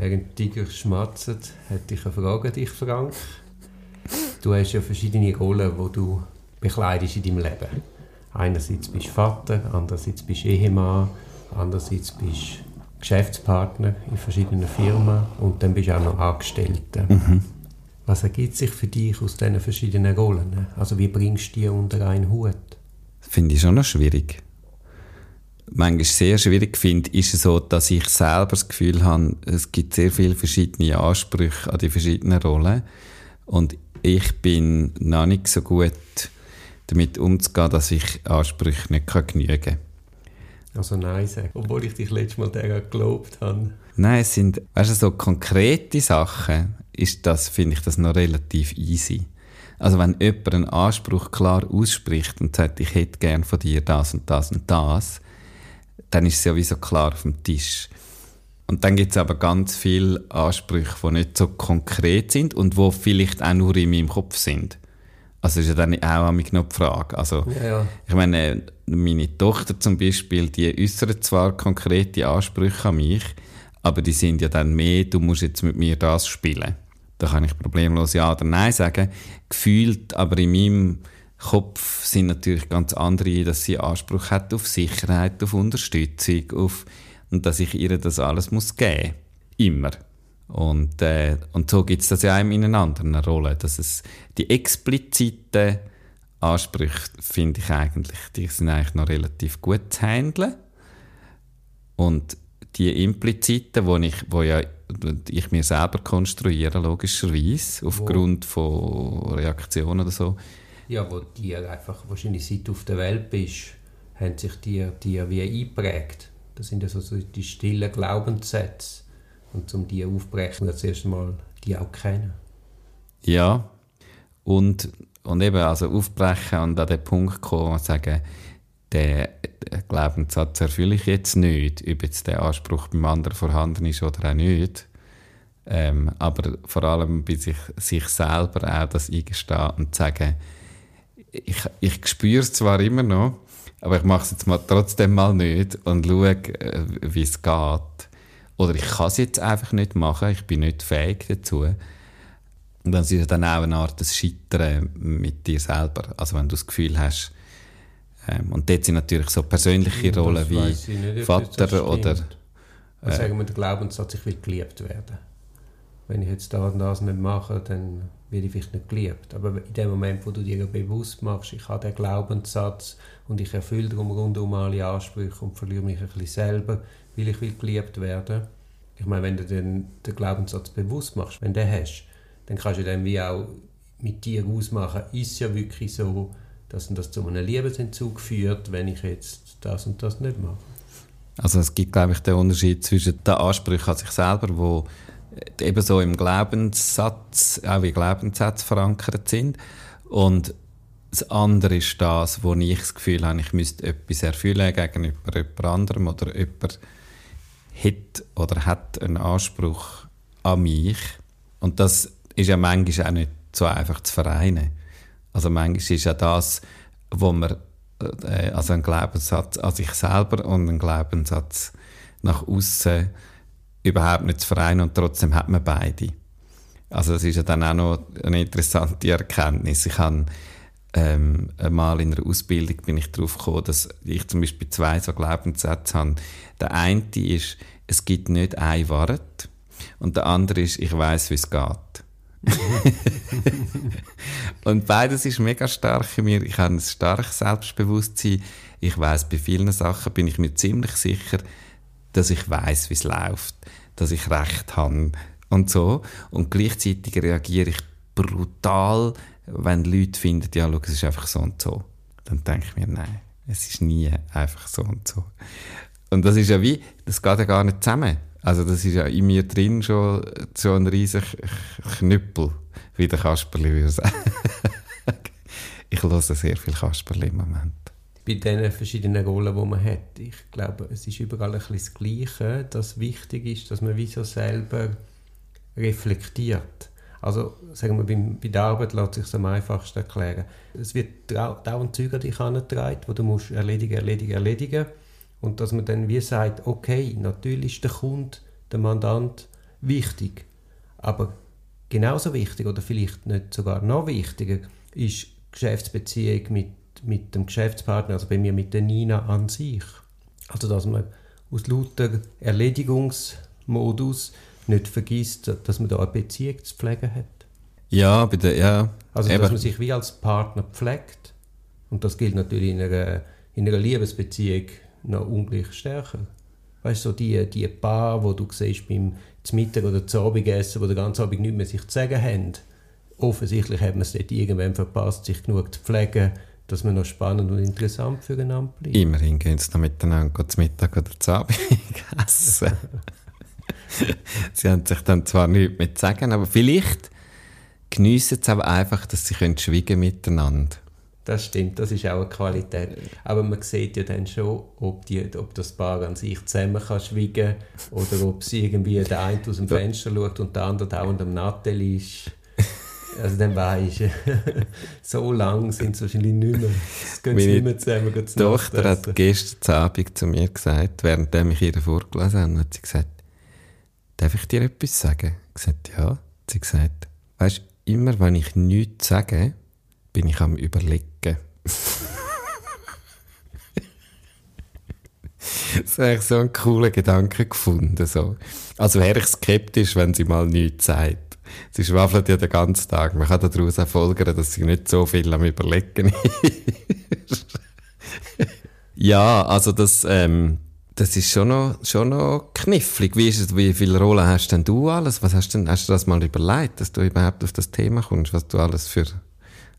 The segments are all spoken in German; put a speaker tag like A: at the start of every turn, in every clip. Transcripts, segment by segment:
A: Während Tiger schmatzt, hätte ich eine Frage an dich, Frank. Du hast ja verschiedene Rollen, die du bekleidest in deinem Leben. Einerseits bist du Vater, andererseits bist du Ehemann, andererseits bist du Geschäftspartner in verschiedenen Firmen und dann bist du auch noch Angestellter. Mhm. Was ergibt sich für dich aus diesen verschiedenen Rollen? Also wie bringst du die unter einen Hut?
B: Finde ich schon noch schwierig. Manchmal sehr schwierig finde, ist es so, dass ich selber das Gefühl habe, es gibt sehr viele verschiedene Ansprüche an die verschiedenen Rollen und ich bin noch nicht so gut damit umzugehen, dass ich Ansprüche nicht genügen kann.
A: Also Nein sagen, obwohl ich dich letztes Mal daran geglaubt habe.
B: Nein, es sind, weißt du, so konkrete Sachen, ist das, finde ich das noch relativ easy. Also wenn jemand einen Anspruch klar ausspricht und sagt, ich hätte gern von dir das und das und das, dann ist es ja wie so klar auf dem Tisch. Und dann gibt es aber ganz viele Ansprüche, die nicht so konkret sind und wo vielleicht auch nur in meinem Kopf sind. Also ist ja dann auch noch die Frage. Also, ja, ja. ich meine, meine Tochter zum Beispiel, die äußert zwar konkrete Ansprüche an mich, aber die sind ja dann mehr, du musst jetzt mit mir das spielen. Da kann ich problemlos Ja oder Nein sagen. Gefühlt, aber in meinem Kopf sind natürlich ganz andere, dass sie Anspruch hat auf Sicherheit, auf Unterstützung, auf und dass ich ihr das alles muss geben Immer. Und, äh, und so gibt es das ja auch in einer anderen Rolle, dass es die expliziten Ansprüche, finde ich eigentlich, die sind eigentlich noch relativ gut zu handeln. Und die impliziten, wo ich, wo ja ich mir selber konstruiere, logischerweise, aufgrund wo? von Reaktionen oder so.
A: Ja, wo die einfach, wahrscheinlich seit du auf der Welt bist, haben sich die, die wie eingeprägt. Das sind ja so, die stillen Glaubenssätze. Und um die aufzubrechen, das erste Mal die auch kennen.
B: Ja, und, und eben also aufbrechen und an den Punkt kommen und sagen, den Glaubenssatz erfülle ich jetzt nicht, ob jetzt der Anspruch beim anderen vorhanden ist oder auch nicht. Ähm, aber vor allem bei sich, sich selber auch das eingestehen und sagen, ich, ich spüre es zwar immer noch, aber ich mache es jetzt mal trotzdem mal nicht und schaue, äh, wie es geht. Oder ich kann es jetzt einfach nicht machen, ich bin nicht fähig dazu. Und dann ist es dann auch eine Art des Scheitern mit dir selber. Also wenn du das Gefühl hast, ähm, und dort sind natürlich so persönliche Rollen wie nicht, Vater oder...
A: Äh, sagen wir, der Glaubenssatz, ich will geliebt werden. Wenn ich jetzt das und das nicht mache, dann werde ich vielleicht nicht geliebt. Aber in dem Moment, wo du dir bewusst machst, ich habe den Glaubenssatz und ich erfülle darum rundum alle Ansprüche und verliere mich ein bisschen selber, weil ich will geliebt werden. Ich meine, wenn du den, den Glaubenssatz bewusst machst, wenn du den hast, dann kannst du dann wie auch mit dir ausmachen, ist ja wirklich so, dass das zu einem Liebesentzug führt, wenn ich jetzt das und das nicht mache.
B: Also es gibt, glaube ich, den Unterschied zwischen den Ansprüchen an sich selber, wo eben so im Glaubenssatz, auch wie Glaubenssätze verankert sind. Und das andere ist das, wo ich das Gefühl habe, ich müsste etwas erfüllen gegenüber jemand anderem oder jemand hat oder hat einen Anspruch an mich. Und das ist ja manchmal auch nicht so einfach zu vereinen. Also manchmal ist ja das, wo man äh, also ein Glaubenssatz an sich selber und ein Glaubenssatz nach außen überhaupt nicht zu vereinen und trotzdem hat man beide. Also das ist ja dann auch noch eine interessante Erkenntnis. Ich habe ähm, einmal in einer Ausbildung bin ich darauf gekommen, dass ich zum Beispiel zwei so Glaubenssätze habe. Der eine ist, es gibt nicht ein Wort und der andere ist, ich weiß, wie es geht. und beides ist mega stark in mir. Ich habe ein starkes Selbstbewusstsein. Ich weiß, bei vielen Sachen bin ich mir ziemlich sicher, dass ich weiß, wie es läuft, dass ich Recht habe und so. Und gleichzeitig reagiere ich brutal, wenn Leute finden, ja, schau, es ist einfach so und so. Dann denke ich mir, nein, es ist nie einfach so und so. Und das ist ja wie, das geht ja gar nicht zusammen. Also das ist ja in mir drin schon so ein riesiger Knüppel, wie der Kasperli würde sagen. ich höre sehr viel Kasperli im Moment
A: bei den verschiedenen Rollen, die man hat. Ich glaube, es ist überall ein bisschen das Gleiche, dass wichtig ist, dass man wie so selber reflektiert. Also sagen wir, bei, der Arbeit lässt sich am einfachsten erklären. Es wird dauernd Zeug an dich herangetragen, wo du musst erledigen, erledigen, erledigen. Und dass man dann wie sagt, okay, natürlich ist der Kunde, der Mandant, wichtig. Aber genauso wichtig oder vielleicht nicht sogar noch wichtiger ist Geschäftsbeziehung mit, mit dem Geschäftspartner, also bei mir mit der Nina an sich. Also dass man aus lauter Erledigungsmodus nicht vergisst, dass man da eine Beziehung zu pflegen hat.
B: Ja, bitte, ja.
A: Also dass man sich wie als Partner pflegt. Und das gilt natürlich in einer, in einer Liebesbeziehung noch ungleich stärker. Weißt du, so die, die Paar, wo du siehst beim Mittag oder zum Abendessen, wo der ganze Abend nicht mehr sich zu sagen haben, offensichtlich hat man es dort irgendwann verpasst, sich genug zu pflegen, dass man noch spannend und interessant füreinander bleibt.
B: Immerhin gehen sie dann miteinander zum Mittag oder zum Abend essen. sie haben sich dann zwar nichts mehr zu sagen, aber vielleicht geniessen sie aber einfach, dass sie können schweigen miteinander
A: das stimmt, das ist auch eine Qualität. Aber man sieht ja dann schon, ob, die, ob das Paar an sich zusammen kann schweigen oder ob sie irgendwie der eine aus dem Fenster schaut und der andere dauernd am Nattel ist. Also dann weisst du, so lang sind sie wahrscheinlich nicht mehr. Es gehen nicht mehr zusammen.
B: Die Tochter hat gestern Abend zu mir gesagt, während ich ihr vorgelesen habe, hat sie gesagt, darf ich dir etwas sagen? Ich gesagt, ja. Sie hat gesagt, weißt immer wenn ich nichts sage, bin ich am überlegen. das habe ich so einen coolen Gedanken gefunden. So. Also wäre ich skeptisch, wenn sie mal nichts sagt. Sie schwafelt ja den ganzen Tag. Man kann daraus auch folgern, dass sie nicht so viel am Überlegen ist. ja, also das, ähm, das ist schon noch, schon noch knifflig. Wie, ist es, wie viele Rollen hast denn du alles? Was hast, denn, hast du das mal überlegt, dass du überhaupt auf das Thema kommst, was du alles für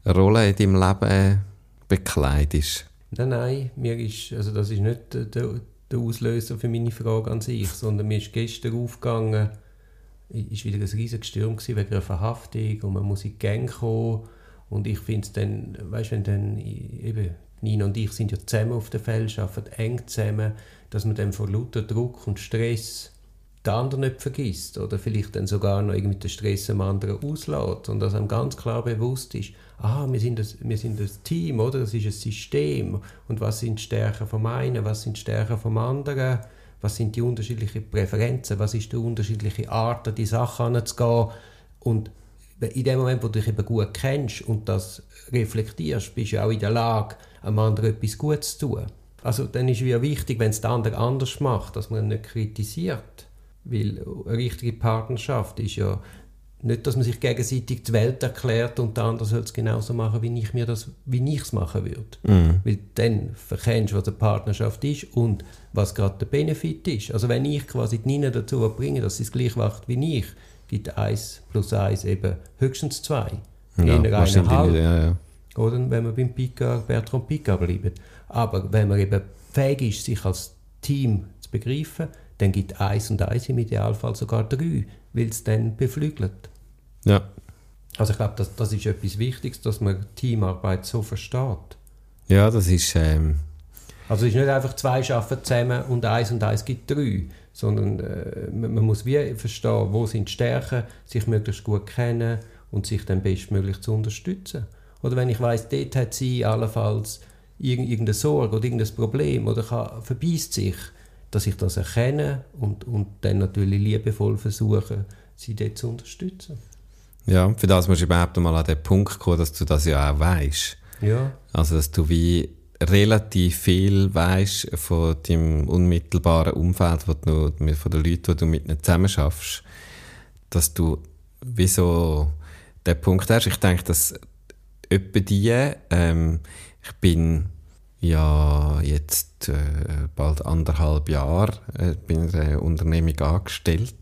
B: Rolle in deinem Leben bekleidest?
A: Nein, nein, mir ist, also das ist nicht der, der Auslöser für meine Frage an sich, sondern mir ist gestern aufgegangen, ist wieder ein riesiger Sturm wegen einer Verhaftung und man muss in die Gang kommen und ich finde es dann, weißt du, wenn dann eben Nina und ich sind ja zusammen auf der Feld, arbeiten eng zusammen, dass man dann vor lauter Druck und Stress den anderen nicht vergisst oder vielleicht dann sogar noch irgendwie den Stress am anderen auslässt und dass einem ganz klar bewusst ist, ah, wir sind, das, wir sind das Team, oder? Das ist ein System. Und was sind die Stärken vom einen, was sind die Stärken vom anderen? Was sind die unterschiedlichen Präferenzen? Was ist die unterschiedliche Art, an die Sache anzugehen? Und in dem Moment, wo du dich eben gut kennst und das reflektierst, bist du auch in der Lage, einem anderen etwas Gutes zu tun. Also dann ist es wichtig, wenn es der andere anders macht, dass man ihn nicht kritisiert. Weil eine richtige Partnerschaft ist ja nicht, dass man sich gegenseitig die Welt erklärt und der andere soll es genauso machen, wie ich mir das, wie ich es machen würde. Mhm. Weil dann verkennst du, was eine Partnerschaft ist und was gerade der Benefit ist. Also wenn ich quasi die Nina dazu bringe, dass sie es gleich macht wie ich, gibt 1 plus 1 eben höchstens 2. Ja, eineinhalb. Ja, ja. Oder wenn wir beim Picard, Bertrand Picard bleiben. Aber wenn man eben fähig ist, sich als Team zu begreifen, dann gibt 1 und 1 im Idealfall sogar 3, weil es dann beflügelt.
B: Ja.
A: Also ich glaube, das, das ist etwas Wichtiges, dass man Teamarbeit so versteht.
B: Ja, das ist... Ähm
A: also es ist nicht einfach zwei arbeiten zusammen und eins und eins gibt drei, sondern äh, man, man, muss wie verstehen, wo sind die Stärken, sich möglichst gut kennen und sich dann bestmöglich zu unterstützen. Oder wenn ich weiß, dort hat sie allenfalls irgendeine Sorge oder irgendein Problem oder kann, verbeißt sich, dass ich das erkenne und, und dann natürlich liebevoll versuche, sie dort zu unterstützen.
B: Ja, für das musst du überhaupt mal an den Punkt kommen, dass du das ja auch weißt.
A: Ja.
B: Also, dass du wie relativ viel weißt von deinem unmittelbaren Umfeld, wo du, von den Leuten, die du mit ihnen zusammen schaffst, dass du wie so den Punkt hast. Ich denke, dass etwa die, ähm, ich bin ja jetzt äh, bald anderthalb Jahre äh, bin in einer Unternehmung angestellt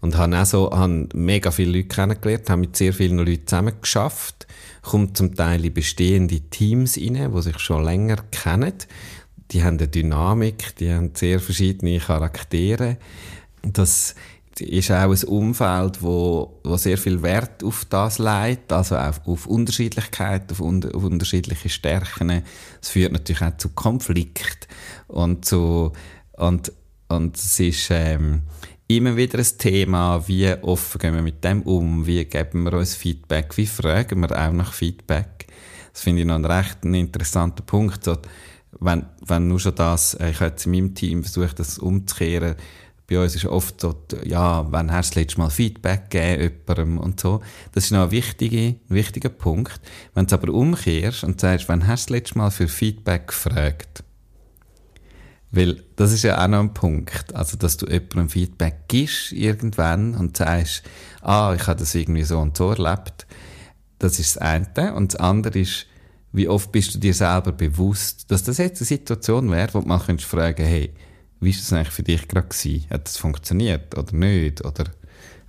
B: und habe auch so habe mega viele Leute kennengelernt, habe mit sehr vielen Leuten zusammen geschafft, kommt zum Teil in bestehende Teams rein, die sich schon länger kennen. Die haben eine Dynamik, die haben sehr verschiedene Charaktere. Das ist auch ein Umfeld, wo, wo sehr viel Wert auf das legt, also auf, auf Unterschiedlichkeit, auf, un, auf unterschiedliche Stärken. Es führt natürlich auch zu Konflikt und zu und und es ist ähm, immer wieder ein Thema, wie offen gehen wir mit dem um, wie geben wir uns Feedback, wie fragen wir auch nach Feedback. Das finde ich noch einen recht interessanten Punkt. So, wenn, wenn nur schon das, äh, ich habe jetzt in meinem Team versucht, das umzukehren, Bei uns ist oft so, ja, wann hast du das letzte Mal Feedback gegeben jemandem und so. Das ist noch ein wichtiger, wichtiger Punkt. Wenn du aber umkehrst und sagst, wann hast du das letzte Mal für Feedback gefragt? Weil das ist ja auch noch ein Punkt. Also, dass du jemandem Feedback gibst irgendwann und sagst, ah, ich habe das irgendwie so und so erlebt. Das ist das eine. Und das andere ist, wie oft bist du dir selber bewusst, dass das jetzt eine Situation wäre, wo du mal fragen könntest hey, wie war das eigentlich für dich gerade? Hat das funktioniert oder nicht? Oder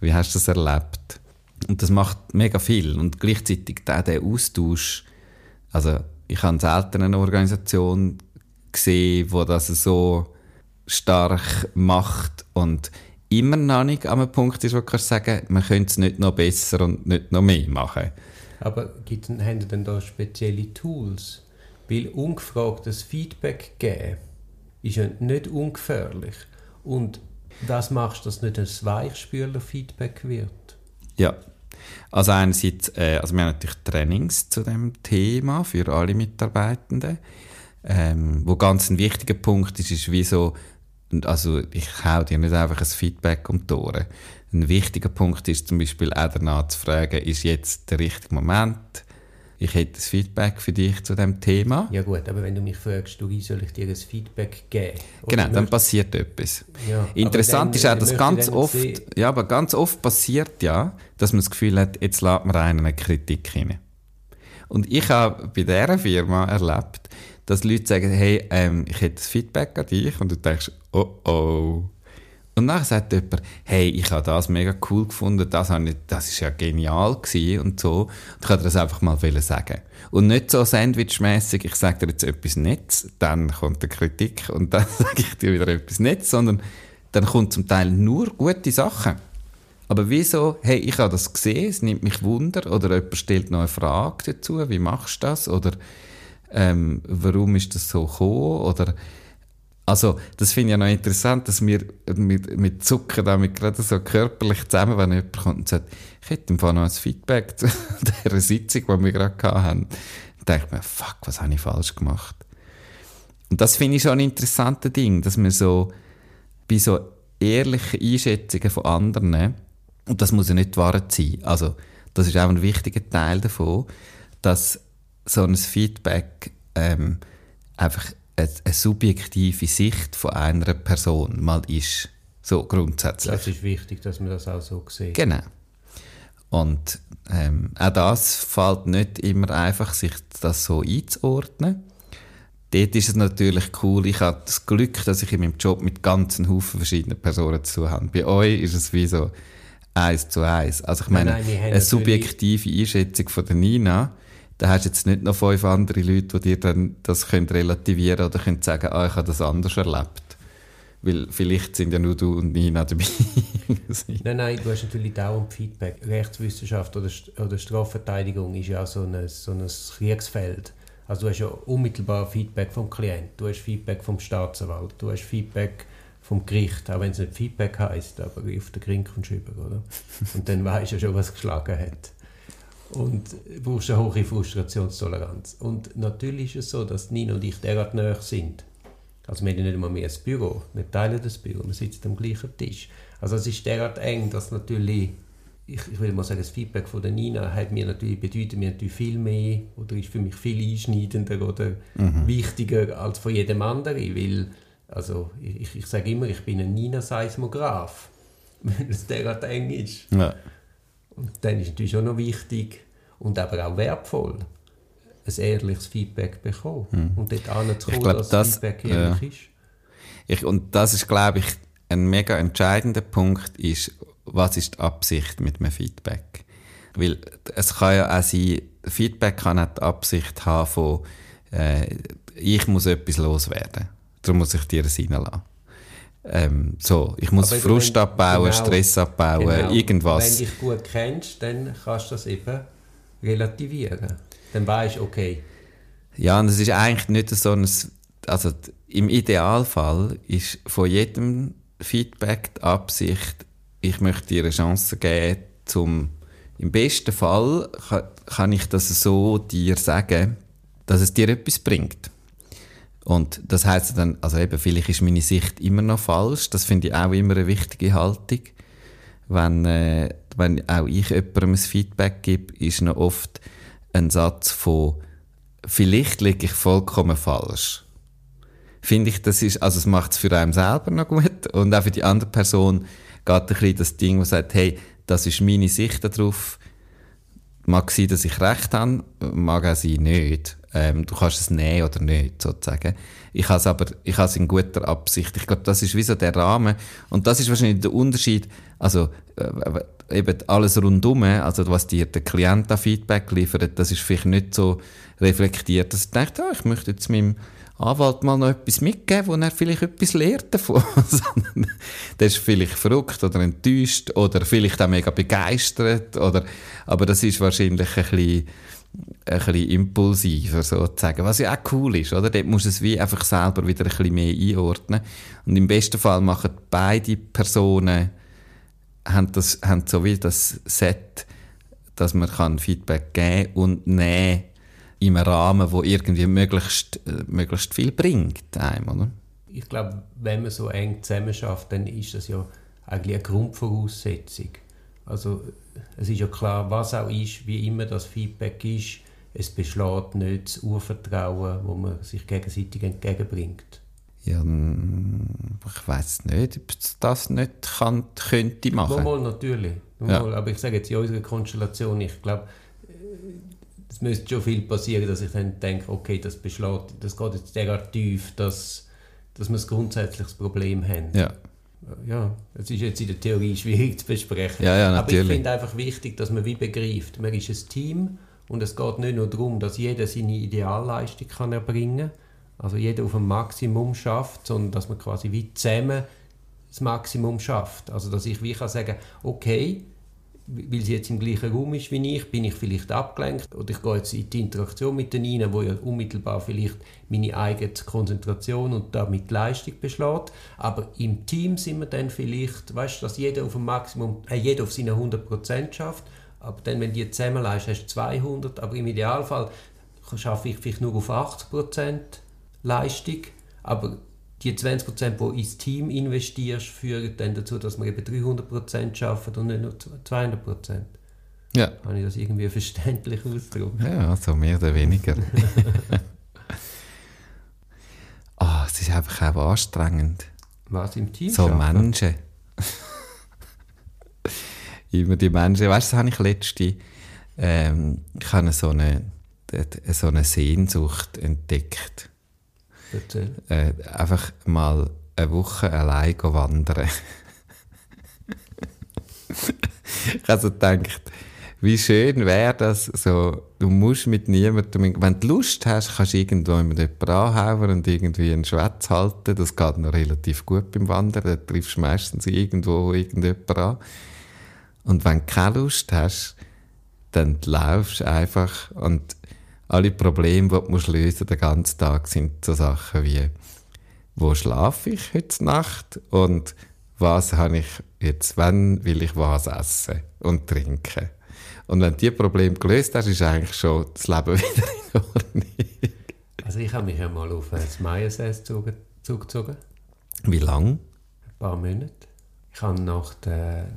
B: wie hast du das erlebt? Und das macht mega viel. Und gleichzeitig der Austausch, also ich habe selten eine Organisation gesehen, wo das so stark macht und immer noch nicht an einem Punkt ist, wo du kannst sagen, man könnte es nicht noch besser und nicht noch mehr machen.
A: Aber gibt, haben denn da spezielle Tools? Weil ungefragtes Feedback geben ist ja nicht ungefährlich. Und was machst dass nicht ein Weichspüler-Feedback wird?
B: Ja, also einerseits, äh, also wir haben natürlich Trainings zu dem Thema für alle Mitarbeitenden. Ähm, wo ganz ein wichtiger Punkt ist, ist wie so, also ich hau dir nicht einfach ein Feedback um die Ohren. Ein wichtiger Punkt ist zum Beispiel auch danach zu fragen, ist jetzt der richtige Moment? Ich hätte ein Feedback für dich zu dem Thema.
A: Ja gut, aber wenn du mich fragst, du, wie soll ich dir ein Feedback geben?
B: Oder genau, dann passiert etwas. Ja, Interessant dann, ist auch, dass ganz oft, ja, aber ganz oft passiert ja, dass man das Gefühl hat, jetzt lädt man einen eine Kritik hinein. Und ich habe bei dieser Firma erlebt, dass Leute sagen, hey, ähm, ich hätte das Feedback an dich und du denkst, oh oh. Und dann sagt jemand, hey, ich habe das mega cool gefunden, das, habe ich, das ist ja genial gewesen und so. Und ich kann dir das einfach mal sagen. Und nicht so sandwichmäßig, ich sage dir jetzt etwas Nettes, dann kommt die Kritik und dann sage ich dir wieder etwas Nettes, sondern dann kommt zum Teil nur gute Sachen. Aber wieso, hey, ich habe das gesehen, es nimmt mich Wunder, oder jemand stellt noch eine Frage dazu, wie machst du das, oder ähm, warum ist das so gekommen, oder also, das finde ich ja noch interessant, dass wir mit, mit Zucker damit gerade so körperlich zusammen, wenn jemand kommt und sagt, ich hätte im Fall noch ein Feedback zu dieser Sitzung, die wir gerade hatten, dann denke ich mir, fuck, was habe ich falsch gemacht? Und das finde ich schon ein interessantes Ding, dass man so bei so ehrlichen Einschätzungen von anderen, und das muss ja nicht wahr sein, also das ist auch ein wichtiger Teil davon, dass so ein Feedback ähm, einfach eine, subjektive Sicht von einer Person mal ist. So grundsätzlich.
A: Das ist wichtig, dass man das auch so sieht.
B: Genau. Und ähm, auch das fällt nicht immer einfach, sich das so einzuordnen. Dort ist es natürlich cool. Ich habe das Glück, dass ich in meinem Job mit ganzen Haufen verschiedenen Personen zu tun habe. Bei euch ist es wie so eins zu eins. Also ich meine, nein, nein, eine subjektive Einschätzung von der Nina da hast du jetzt nicht noch fünf andere Leute, die dir dann das können relativieren oder können sagen, ah, ich habe das anders erlebt. Weil vielleicht sind ja nur du und Nina dabei.
A: nein, nein, du hast natürlich dauernd Feedback. Rechtswissenschaft oder, oder Strafverteidigung ist ja so ein, so ein Kriegsfeld. Also du hast ja unmittelbar Feedback vom Klient, du hast Feedback vom Staatsanwalt, du hast Feedback vom Gericht, auch wenn es nicht Feedback heißt, aber auf den über, oder? Und dann weißt du ja schon, was geschlagen hat und brauchst eine hohe Frustrationstoleranz. Und natürlich ist es so, dass Nina und ich derart nahe sind. Also wir haben nicht einmal mehr ein Büro, wir teilen das Büro, wir sitzen am gleichen Tisch. Also es ist derart eng, dass natürlich, ich, ich will mal sagen, das Feedback von der Nina hat mir natürlich, bedeutet mir natürlich viel mehr oder ist für mich viel einschneidender oder mhm. wichtiger als von jedem anderen, weil also ich, ich sage immer, ich bin ein Nina-Seismograph, wenn es derart eng ist. Ja. Und dann ist natürlich auch noch wichtig und aber auch wertvoll, ein ehrliches Feedback bekommen. Hm. Und dort anzukommen, dass das Feedback ehrlich ja. ist.
B: Ich, und das ist, glaube ich, ein mega entscheidender Punkt, ist, was ist die Absicht mit einem Feedback? Weil es kann ja auch sein, Feedback kann auch die Absicht haben von, äh, ich muss etwas loswerden. Darum muss ich dir es reinlassen. Ähm, so, ich muss Frust wenn, abbauen, genau, Stress abbauen, genau. irgendwas.
A: Wenn du dich gut kennst, dann kannst du das eben relativieren. Dann weißt du, okay.
B: Ja, und es ist eigentlich nicht so ein, also im Idealfall ist von jedem Feedback die Absicht, ich möchte dir eine Chance geben, zum, im besten Fall kann, kann ich das so dir sagen, dass es dir etwas bringt. Und das heißt dann, also eben, vielleicht ist meine Sicht immer noch falsch. Das finde ich auch immer eine wichtige Haltung. Wenn, äh, wenn auch ich jemandem ein Feedback gebe, ist noch oft ein Satz von, vielleicht liege ich vollkommen falsch. Finde ich, das ist, also es macht es für einen selber noch gut und auch für die andere Person geht ein bisschen das Ding, wo sagt, hey, das ist meine Sicht darauf. Mag sein, dass ich recht habe, mag auch sein, nicht. Ähm, du kannst es nehmen oder nicht, sozusagen. Ich habe es aber, ich habe es in guter Absicht. Ich glaube, das ist wie so der Rahmen. Und das ist wahrscheinlich der Unterschied, also, äh, eben alles rundum, also was dir der Klient an Feedback liefert, das ist vielleicht nicht so reflektiert, dass er denkt, ah, ich möchte jetzt meinem Anwalt mal noch etwas mitgeben, wo er vielleicht etwas lernt davon. der ist vielleicht verrückt oder enttäuscht oder vielleicht auch mega begeistert oder, aber das ist wahrscheinlich ein bisschen, ein bisschen impulsiver sozusagen, was ja auch cool ist, oder? Dort muss es wie einfach selber wieder ein bisschen mehr einordnen und im besten Fall machen beide Personen haben, das, haben so wie das Set, dass man kann Feedback geben und nehmen in einem Rahmen, wo irgendwie möglichst, äh, möglichst viel bringt einem, oder?
A: Ich glaube, wenn man so eng zusammen schafft, dann ist das ja eigentlich eine Grundvoraussetzung. Also es ist ja klar, was auch ist, wie immer das Feedback ist, es beschlägt nicht das Urvertrauen, wo man sich gegenseitig entgegenbringt.
B: Ja, ich weiß nicht, ob es das nicht kann, könnte machen.
A: Mal, natürlich. Mal, ja. Aber ich sage jetzt in unserer Konstellation, ich glaube, es müsste schon viel passieren, dass ich dann denke, okay, das beschlägt, das geht jetzt derart tief, dass, dass wir ein grundsätzliches Problem haben.
B: Ja.
A: Ja, es ist jetzt in der Theorie schwierig zu besprechen.
B: Ja, ja,
A: natürlich. Aber ich finde einfach wichtig, dass man wie begreift, man ist ein Team und es geht nicht nur darum, dass jeder seine Idealleistung kann erbringen kann, also jeder auf ein Maximum schafft, sondern dass man quasi wie zusammen das Maximum schafft. Also dass ich wie kann sagen, okay, weil sie jetzt im gleichen Raum ist wie ich, bin ich vielleicht abgelenkt oder ich gehe jetzt in die Interaktion mit denen wo ja unmittelbar vielleicht meine eigene Konzentration und damit Leistung beschlägt. Aber im Team sind wir dann vielleicht, weißt du, dass jeder auf dem Maximum, äh, jeder auf seine 100% schafft. Aber dann, wenn die zusammenleist, hast du 200. Aber im Idealfall schaffe ich vielleicht nur auf 80% Leistung. Aber die 20%, die ins Team investierst, führen dann dazu, dass wir eben 300% schaffen und nicht nur 200%.
B: Ja.
A: Habe ich das irgendwie verständlich ausgedrückt?
B: Ja, so mehr oder weniger. Ah, oh, es ist einfach auch anstrengend.
A: Was im Team?
B: So schaffen? Menschen. Immer die Menschen. Weißt du, das habe ich letzte. Ähm, ich habe so eine, so eine Sehnsucht entdeckt äh, einfach mal eine Woche allein wandern. ich habe so gedacht, wie schön wäre das, so, du musst mit niemandem, wenn du Lust hast, kannst du irgendwo mit jemandem anhauen und irgendwie einen Schwätz halten, das geht noch relativ gut beim Wandern, da triffst du meistens irgendwo irgendjemanden an. Und wenn du keine Lust hast, dann laufst du einfach und alle Probleme, die du lösen den ganzen Tag, sind so Sachen wie, wo schlafe ich heute Nacht und was habe ich jetzt, wann will ich was essen und trinken. Und wenn du diese Probleme gelöst hast, ist eigentlich schon das Leben wieder in Ordnung.
A: Also ich habe mich ja mal auf das Meiersäß zugezogen.
B: Wie lange? Ein
A: paar Monate. Ich habe nach, der,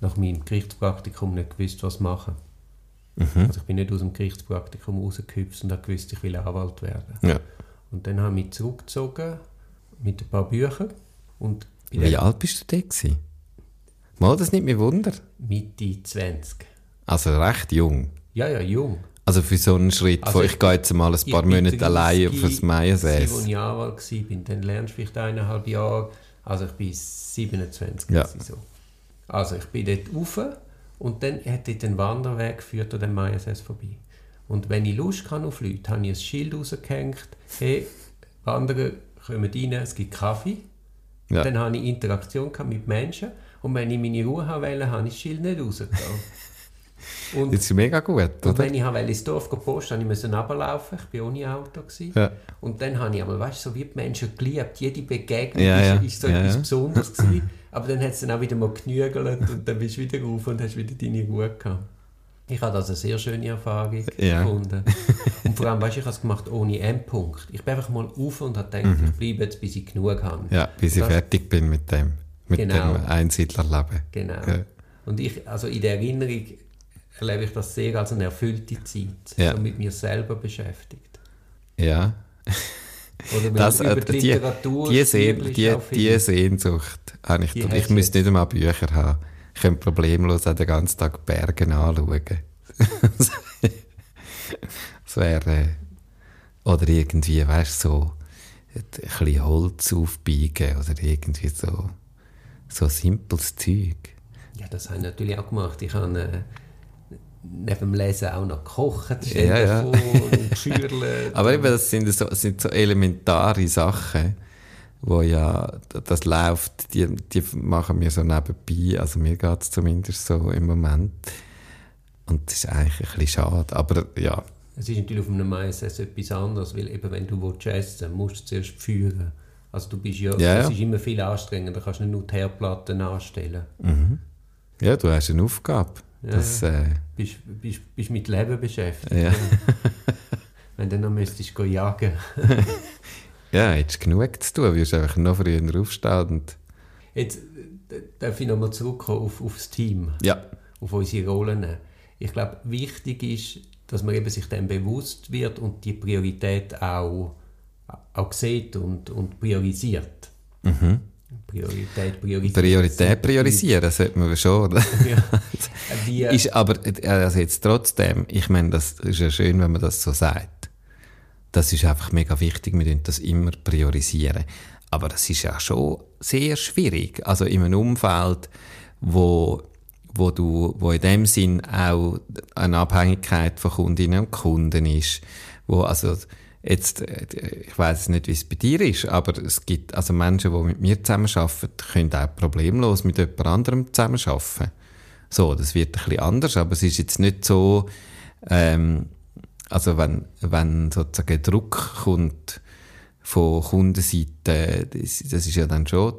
A: nach meinem Gerichtspraktikum nicht gewusst, was machen. Mhm. Also ich bin nicht aus dem Gerichtspraktikum rausgehüpft und habe gewusst, ich will Anwalt werden.
B: Ja.
A: Und dann habe ich mich zurückgezogen mit ein paar Büchern. Und
B: Wie alt bist du da gewesen? Mal das nicht mehr Wunder.
A: Mitte 20.
B: Also recht jung.
A: Ja, ja, jung.
B: Also für so einen Schritt, also ich, ich gehe jetzt mal ein paar Monate allein auf das Meiersäß.
A: Als ich Anwalt war, dann lernst du vielleicht eineinhalb Jahre. Also ich bin 27.
B: Ja.
A: So. Also ich bin dort rauf und dann hat dort ein Wanderweg geführt an dem Meiersäß vorbei. Und wenn ich Lust kann auf Leute, habe ich ein Schild rausgehängt, hey, Wanderer kommen rein, es gibt Kaffee. Ja. Dann habe ich Interaktion mit Menschen und wenn ich meine Ruhe haben wollte, habe ich das Schild nicht rausgetan.
B: Und, das ist mega gut, oder?
A: Und wenn ich ins Dorf posten musste, musste ich runterlaufen. Ich war ohne Auto.
B: Ja.
A: Und dann habe ich aber, weißt du, so wie die Menschen geliebt. Jede Begegnung
B: ja, ja.
A: ist, so ja, etwas Besonderes gewesen. Aber dann hat es dann auch wieder mal genügelt und dann bist du wieder rauf und hast wieder deine Ruhe gehabt. Ich habe das eine sehr schöne Erfahrung
B: Ja.
A: gefunden. Und vor allem, weißt du, ich habe es gemacht ohne Endpunkt. Ich bin einfach mal auf und habe gedacht, ich bleibe jetzt, bis ich genug habe.
B: Mhm. Ja, bis ich fertig bin mit dem, mit
A: Genau.
B: dem Einsiedlerleben.
A: Genau.
B: Ja.
A: Und ich, also in der Erinnerung erlebe ich das sehr als eine erfüllte Zeit,
B: Ja.
A: so mit mir selber beschäftigt.
B: Ja, das, äh,
A: über die
B: die,
A: Literatur
B: die, Sehn, die, die Sehnsucht habe ich.
A: Die
B: ich müsste nicht einmal Bücher haben. Ich könnte problemlos den ganzen Tag Berge anschauen. das wäre... Äh, oder irgendwie, weißt du, so ein bisschen Holz aufbiegen oder irgendwie so, so simples Zeug.
A: Ja, das habe ich natürlich auch gemacht. Ich habe äh, neben dem Lesen auch noch stell
B: Ja, ja.
A: und geschürlet.
B: Aber eben, das sind so, sind so elementare Sachen, wo ja, das läuft, die, die machen wir so nebenbei, also mir geht es zumindest so im Moment. Und das ist eigentlich ein bisschen schade, aber ja,
A: Es ist natürlich auf einem ISS etwas anderes, weil eben, wenn du willst essen musst du zuerst führen. Also du bist ja,
B: Ja,
A: es ist immer viel anstrengender, du kannst nicht nur die Herdplatten anstellen.
B: ja, du hast eine Aufgabe. Das, äh,
A: Bist, bist, bist mit Leben beschäftigt.
B: Ja.
A: wenn du noch müsstest gehen jagen.
B: ja, hättest genug zu tun, wirst einfach noch früher aufstehen und
A: Jetzt äh, darf ich nochmal zurückkommen auf, auf das Team.
B: ja,
A: auf unsere Rollen. Ich glaube, wichtig ist, dass man eben sich dem bewusst wird und die Priorität auch, auch sieht und, und priorisiert. Priorität priorisiert.
B: Priorität priorisieren sollte man schon?
A: Ja. Wie,
B: Ist aber, äh, also jetzt trotzdem, ich meine, das ist ja schön, wenn man das so sagt. Das ist einfach mega wichtig, wir tun das immer priorisieren. Aber das ist ja schon sehr schwierig. Also in einem Umfeld, wo, wo du, wo in dem Sinn auch eine Abhängigkeit von Kundinnen und Kunden ist, wo also jetzt, äh, ich weiß nicht, wie es bei dir ist, aber es gibt also Menschen, die mit mir zusammenarbeiten, können auch problemlos mit jemand anderem zusammenarbeiten. So, das wird ein bisschen anders, aber es ist jetzt nicht so, ähm, also wenn, wenn sozusagen Druck kommt von Kundenseite, das, das ist ja dann schon,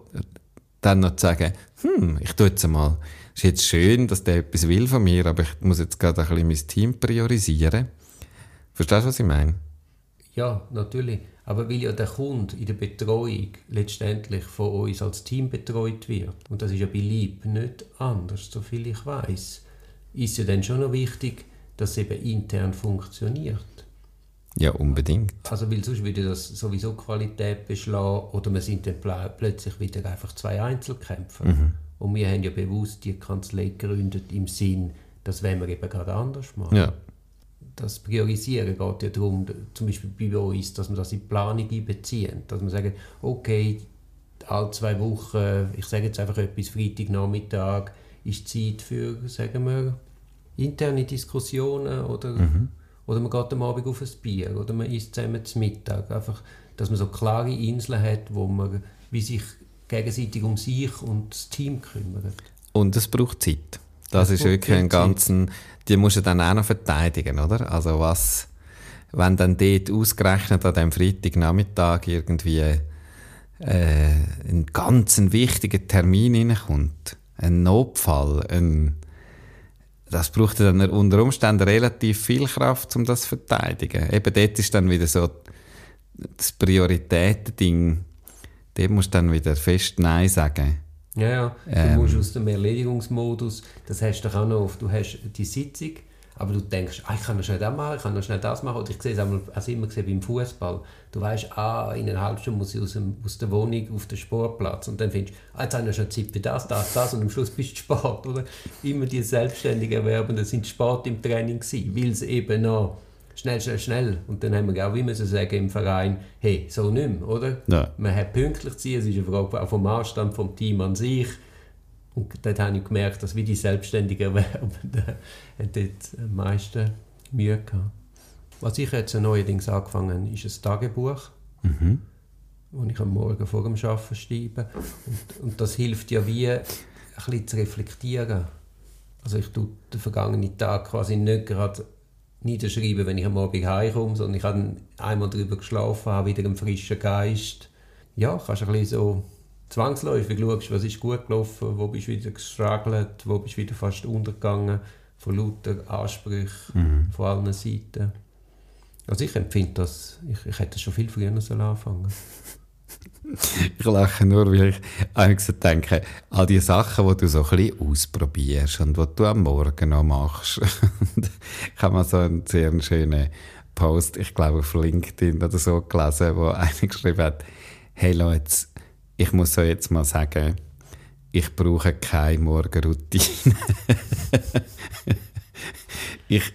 B: dann noch zu sagen, hm, ich tue jetzt mal, ist jetzt schön, dass der etwas will von mir, aber ich muss jetzt gerade ein bisschen mein Team priorisieren. Verstehst du, was ich meine?
A: Ja, natürlich. Aber weil ja der Kunde in der Betreuung letztendlich von uns als Team betreut wird, und das ist ja bei Lieb nicht anders, soviel ich weiß, ist ja dann schon noch wichtig, dass es eben intern funktioniert.
B: Ja, unbedingt.
A: Also weil sonst würde das sowieso Qualität beschlagen oder wir sind dann pl plötzlich wieder einfach zwei Einzelkämpfer. Und wir haben ja bewusst die Kanzlei gegründet im Sinn, das wollen wir eben gerade anders machen.
B: Ja.
A: Das Priorisieren geht ja darum, zum Beispiel bei uns, dass wir das in die Planung einbeziehen. Dass wir sagen, okay, alle zwei Wochen, ich sage jetzt einfach etwas, Freitagnachmittag ist Zeit für, sagen wir, interne Diskussionen oder, oder man geht am Abend auf ein Bier oder man isst zusammen zum Mittag. Einfach, dass man so klare Inseln hat, wo man wie sich gegenseitig um sich und das Team kümmert.
B: Und es braucht Zeit. Das ist wirklich ein ganzen, die musst du dann auch noch verteidigen, oder? Also was, wenn dann dort ausgerechnet an dem Freitagnachmittag irgendwie äh, ein ganz wichtiger Termin hineinkommt, ein Notfall, ein, das braucht dann unter Umständen relativ viel Kraft, um das zu verteidigen. Eben dort ist dann wieder so das Prioritätending, dort musst du dann wieder fest Nein sagen.
A: Ja, ja. Du
B: Ähm.
A: musst aus dem Erledigungsmodus, das hast du doch auch noch oft, du hast die Sitzung, aber du denkst, ah, ich kann noch schnell das machen, ich kann noch schnell das machen. Oder ich sehe es einmal, also immer gesehen beim Fußball. Du weißt, ah, in einer halben Stunde muss ich aus, dem, aus der Wohnung auf den Sportplatz. Und dann findest du, ah, jetzt habe ich noch schon Zeit für das, das, das. Und am Schluss bist du Sport, oder? Immer die selbstständigen Erwerbenden sind Sport im Training gewesen, weil sie eben noch schnell, schnell, schnell. Und dann haben wir auch, wie müssen sagen im Verein, hey, so nicht mehr, oder?
B: Ja.
A: Man hat pünktlich zu sein, es ist eine Frage auch vom Anstand vom Team an sich. Und dort habe ich gemerkt, dass wie die selbstständigen Erwerbenden haben dort am meisten Mühe gehabt. Was ich jetzt neuerdings angefangen habe, ist ein Tagebuch,
B: Mhm.
A: das ich am Morgen vor dem Arbeiten schreibe. Und, und das hilft ja wie, ein bisschen zu reflektieren. Also ich tue den vergangenen Tag quasi nicht gerade niederschreiben, wenn ich am Abend heimkomme, sondern ich habe einmal darüber geschlafen, habe wieder einen frischen Geist. Ja, kannst ein bisschen so zwangsläufig schauen, was ist gut gelaufen, wo bist du wieder gestruggelt, wo bist du wieder fast untergegangen. von lauter Ansprüchen mhm. von allen Seiten. Also ich empfinde das, ich, ich hätte schon viel früher anfangen
B: ich lache nur, weil ich eigentlich denke, an die Sachen, die du so ein bisschen ausprobierst und die du am Morgen noch machst. ich habe mal so einen sehr schönen Post, ich glaube auf LinkedIn oder so gelesen, wo einer geschrieben hat, hey Leute, ich muss euch jetzt mal sagen, ich brauche keine Morgenroutine. ich,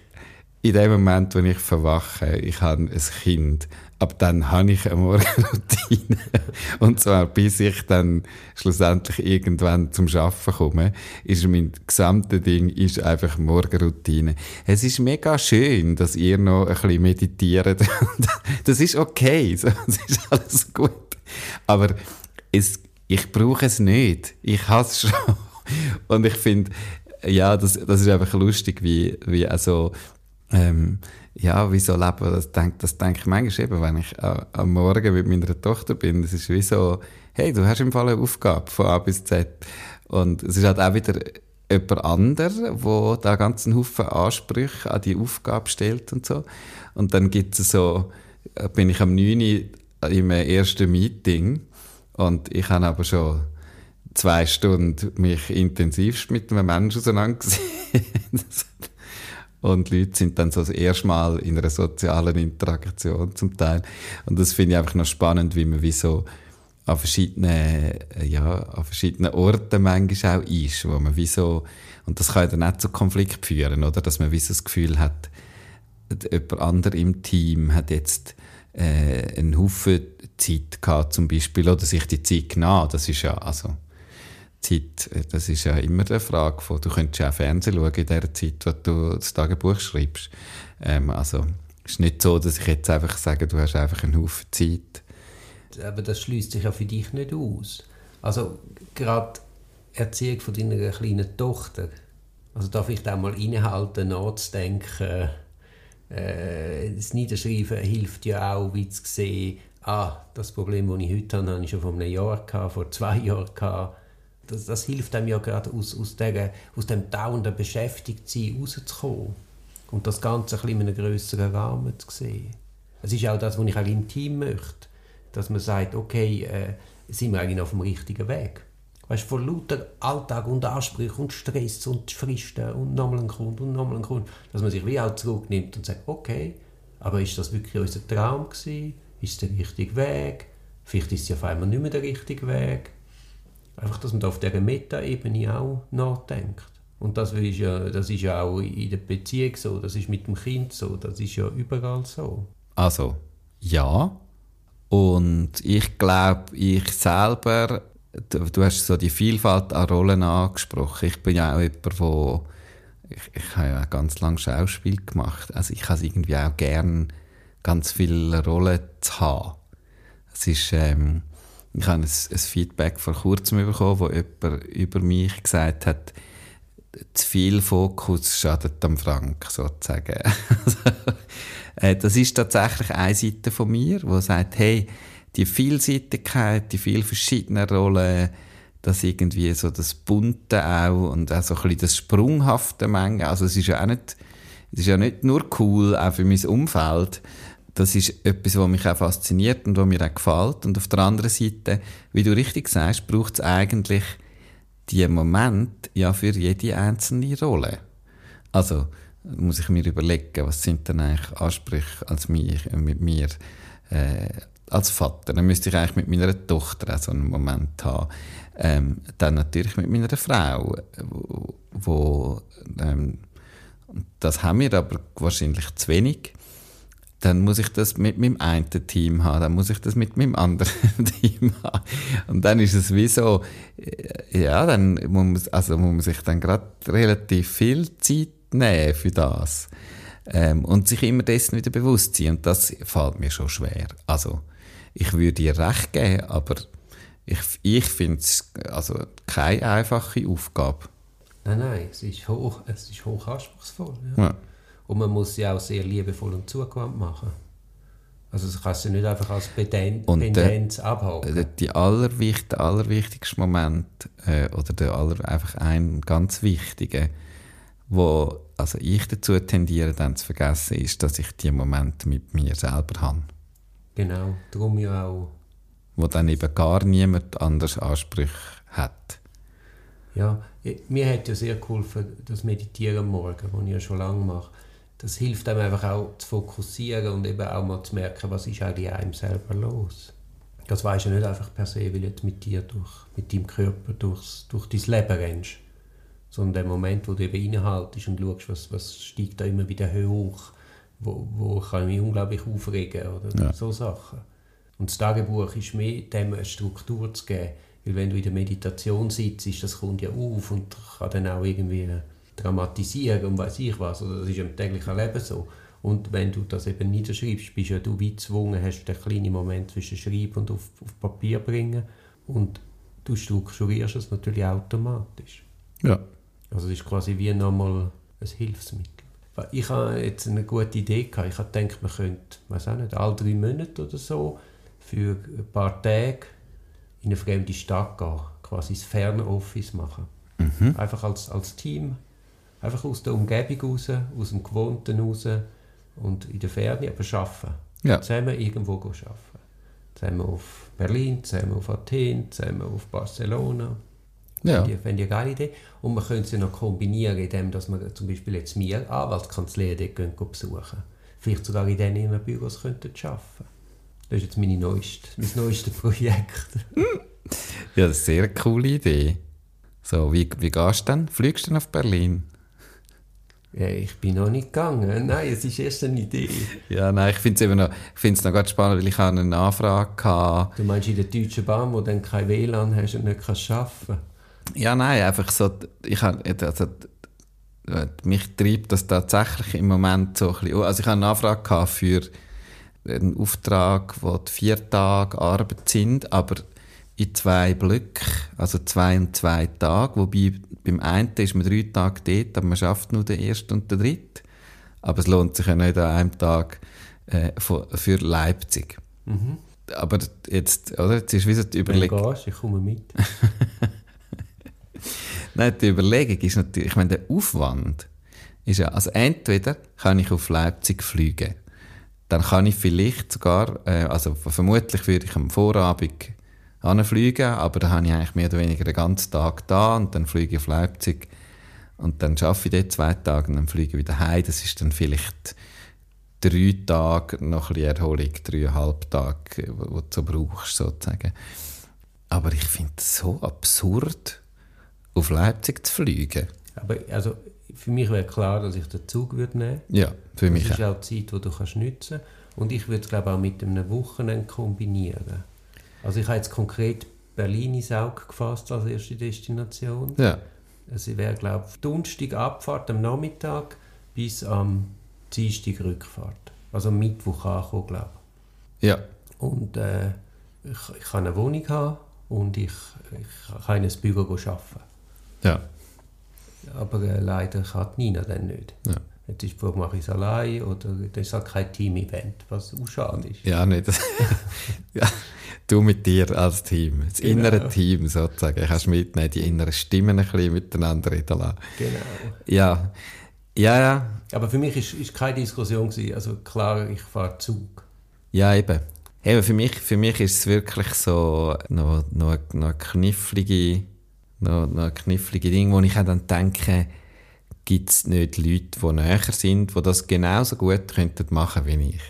B: in dem Moment, wenn ich verwache, ich habe ein Kind, ab dann habe ich eine Morgenroutine. Und zwar bis ich dann schlussendlich irgendwann zum Arbeiten komme, ist mein gesamtes Ding ist einfach Morgenroutine. Es ist mega schön, dass ihr noch ein bisschen meditiert. das ist okay, das ist alles gut. Aber es, ich brauche es nicht. Ich hasse es schon. Und ich finde, ja, das, das ist einfach lustig, wie, wie also, ähm, ja, wie so leben, das denke das denk ich manchmal eben, wenn ich äh, am Morgen mit meiner Tochter bin, das ist wie so, hey, du hast im Fall eine Aufgabe von A bis Z. Und es ist halt auch wieder jemand anderes, der da ganzen Haufen Ansprüche an die Aufgabe stellt und so. Und dann gibt es so, äh, bin ich am 9. im ersten Meeting und ich habe aber schon zwei Stunden mich intensivst mit einem Menschen auseinandergesetzt. Und Leute sind dann so das erste Mal in einer sozialen Interaktion zum Teil. Und das finde ich einfach noch spannend, wie man wie so an verschiedenen, ja, an verschiedenen Orten manchmal auch ist, wo man wie so, und das kann ja dann nicht zu Konflikt führen, oder? Dass man wie so das Gefühl hat, jemand anderes im Team hat jetzt äh, einen Haufen Zeit gehabt, zum Beispiel, oder sich die Zeit genommen. Das ist ja, also, Zeit, äh, das ist ja immer eine Frage von, du könntest ja auch Fernsehen schauen in der Zeit, wo du das Tagebuch schreibst. Ähm, also, es ist nicht so, dass ich jetzt einfach sage, du hast einfach einen Haufen Zeit.
A: Aber das schließt sich ja für dich nicht aus. Also, gerade Erziehung von deiner kleinen Tochter, also darf ich da mal innehalten, nachzudenken, äh, das Niederschreiben hilft ja auch, wie zu sehen, ah, das Problem, das ich heute habe, habe ich schon vor einem Jahr gehabt, vor zwei Jahren gehabt das, das hilft einem ja gerade aus, aus, der, aus dem dauernden Beschäftigtsein rauszukommen und das Ganze ein bisschen in einem grösseren Rahmen zu sehen. Es ist auch das, was ich auch im Team möchte, dass man sagt, okay, äh, sind wir eigentlich auf dem richtigen Weg. Weißt du, von lauter Alltag und Ansprüchen und Stress und Fristen und nochmal ein Kunde und nochmal ein Kunde, dass man sich wie auch zurücknimmt und sagt, okay, aber ist das wirklich unser Traum gewesen? Ist es der richtige Weg? Vielleicht ist es ja auf einmal nicht mehr der richtige Weg. Einfach, dass man da auf dieser Meta-Ebene auch nachdenkt. Und das ist, ja, das ist ja auch in der Beziehung so, das ist mit dem Kind so, das ist ja überall so.
B: Also, ja. Und ich glaube, ich selber, du, du, hast so die Vielfalt an Rollen angesprochen. Ich bin ja auch jemand, der ich, ich habe ja ganz lange Schauspiel gemacht. Also ich habe irgendwie auch gern, ganz viele Rollen zu haben. Es ist, ähm, ich habe ein, ein Feedback vor kurzem bekommen, wo jemand über mich gesagt hat, zu viel Fokus schadet am Frank, sozusagen. Äh, das ist tatsächlich eine Seite von mir, die sagt, hey, die Vielseitigkeit, die vielen verschiedenen Rollen, das irgendwie so das Bunte auch und auch so ein bisschen das Sprunghafte Menge. Also es ist ja auch nicht, es ist ja nicht nur cool, auch für mein Umfeld, das ist etwas, was mich auch fasziniert und was mir auch gefällt. Und auf der anderen Seite, wie du richtig sagst, braucht es eigentlich die Moment ja für jede einzelne Rolle. Also muss ich mir überlegen, was sind denn eigentlich Ansprüche als mich, mit mir äh, als Vater. Dann müsste ich eigentlich mit meiner Tochter auch so einen Moment haben. Ähm, dann natürlich mit meiner Frau, wo, wo ähm, das haben wir aber wahrscheinlich zu wenig dann muss ich das mit meinem einen Team haben, dann muss ich das mit meinem anderen Team haben. Und dann ist es wie so, äh, ja, dann muss man, also muss man sich dann gerade relativ viel Zeit nehmen für das. Ähm, und sich immer dessen wieder bewusst sein. Und das fällt mir schon schwer. Also, ich würde dir recht geben, aber ich, ich finde es also keine einfache Aufgabe.
A: Nein, nein, es ist hoch, es ist hoch anspruchsvoll. Ja. ja. Und man muss sie auch sehr liebevoll und zugewandt machen. Also das kannst du nicht einfach als Pendenz abhaken.
B: Der, die allerwicht, allerwichtigste Moment, äh, oder der aller, einfach ein ganz wichtiger, wo also ich dazu tendiere, dann zu vergessen, ist, dass ich die Momente mit mir selber habe.
A: Genau, darum ja auch.
B: Wo dann eben gar niemand anders Ansprüche hat.
A: Ja, mir hat ja sehr geholfen, das Meditieren am Morgen, das ich ja schon lange mache. Das hilft einem einfach auch zu fokussieren und eben auch mal zu merken, was ist eigentlich einem selber los. Das weiß ja nicht einfach per se, weil du mit dir, durch, mit deinem Körper durchs, durch dein Leben rennst. Sondern der Moment, wo du eben reinhaltest und schaust, was, was steigt da immer wieder hoch, wo, wo kann ich mich unglaublich aufregen oder ja. so Sachen. Und das Tagebuch ist mehr, dem eine Struktur zu geben. Weil wenn du in der Meditation sitzt, das kommt ja auf und kann dann auch irgendwie dramatisieren und weiß ich was. Oder das ist im täglichen Leben so. Und wenn du das eben niederschreibst, bist ja du wie gezwungen, hast den kleinen Moment zwischen Schreiben und auf, auf Papier bringen. Und du strukturierst es natürlich automatisch.
B: Ja.
A: Also es ist quasi wie nochmal ein Hilfsmittel. Ich habe jetzt eine gute Idee gehabt. Ich habe gedacht, man könnte, weiß auch nicht, alle drei Monate oder so für ein paar Tage in eine fremde Stadt gehen, quasi das Fernoffice machen. Mhm. Einfach als, als Team, einfach aus der Umgebung raus, aus dem Gewohnten raus und in der Ferne aber arbeiten.
B: Ja.
A: Zusammen irgendwo arbeiten. Zusammen auf Berlin, zusammen auf Athen, zusammen auf Barcelona.
B: Ja.
A: Finde ich, eine geile Idee. Und man könnte sie noch kombinieren, indem dass man zum Beispiel jetzt mir Anwaltskanzlei dort gehen, besuchen Vielleicht sogar in denen Büros könnten arbeiten Das ist jetzt meine neueste, mein neuestes Projekt.
B: ja, das ist eine sehr coole Idee. So, wie, wie gehst du denn? Fliegst du denn auf Berlin?
A: Ja, ich bin noch nicht gegangen. Nein, es ist erst eine Idee.
B: ja, nein, ich finde es noch, noch ganz spannend, weil ich eine Anfrage hatte.
A: Du meinst in der Deutschen Bahn, wo dann kein WLAN hast und nicht kannst arbeiten
B: Ja, nein, einfach so, ich habe, also, mich treibt das tatsächlich im Moment so ein bisschen, also ich habe eine Anfrage für einen Auftrag, wo vier Tage Arbeit sind, aber in zwei Blöcken, also zwei und zwei Tage, wobei beim einen ist man drei Tage dort, aber man schafft nur den ersten und den dritten. Aber es lohnt sich ja nicht an einem Tag äh, für Leipzig. Mhm. Aber jetzt, oder? Jetzt ist wie so die Überlegung...
A: Wenn du ich komme mit.
B: Nein, die Überlegung ist natürlich, ich meine, der Aufwand ist ja, also entweder kann ich auf Leipzig fliegen, dann kann ich vielleicht sogar, äh, also vermutlich würde ich am Vorabend anfliegen, aber dann habe ich eigentlich mehr oder weniger den ganzen Tag da und dann fliege ich auf Leipzig und dann arbeite ich dort zwei Tage und dann fliege ich wieder heim. Das ist dann vielleicht drei Tage noch ein bisschen Erholung, dreieinhalb Tage, die du so brauchst, sozusagen. Aber ich finde es so absurd, auf Leipzig zu fliegen.
A: Aber also, für mich wäre klar, dass ich den Zug würde nehmen
B: würde. Ja, für mich
A: Das ist auch die Zeit, die du kannst nutzen kannst. Und ich würde es, glaube auch mit einem Wochenende kombinieren. Also ich habe jetzt konkret Berlin ins Auge gefasst als erste Destination.
B: Ja.
A: Also ich wäre, glaube ich, Donnerstag Abfahrt am Nachmittag bis am Dienstag Rückfahrt. Also am Mittwoch ankommen, glaube
B: ich. Ja.
A: Und äh, ich, ich kann eine Wohnung haben und ich, ich kann in ein Büro arbeiten.
B: Ja.
A: Aber äh, leider kann Nina dann nicht.
B: Ja.
A: Jetzt ist die Frage, mache ich es allein oder das ist halt kein Team-Event, was auch schade ist.
B: Ja, nicht. ja. Du mit dir als Team, das genau. innere Team sozusagen. Kannst mitnehmen, die inneren Stimmen ein bisschen miteinander reden lassen.
A: Genau.
B: Ja. Ja, ja.
A: Aber für mich ist, ist keine Diskussion gewesen. Also klar, ich fahre Zug.
B: Ja, eben. Eben, für mich, für mich ist es wirklich so noch, noch, noch knifflige, noch, noch knifflige Ding, wo ich dann denke, gibt es nicht Leute, die näher sind, die das genauso gut könnten machen wie ich.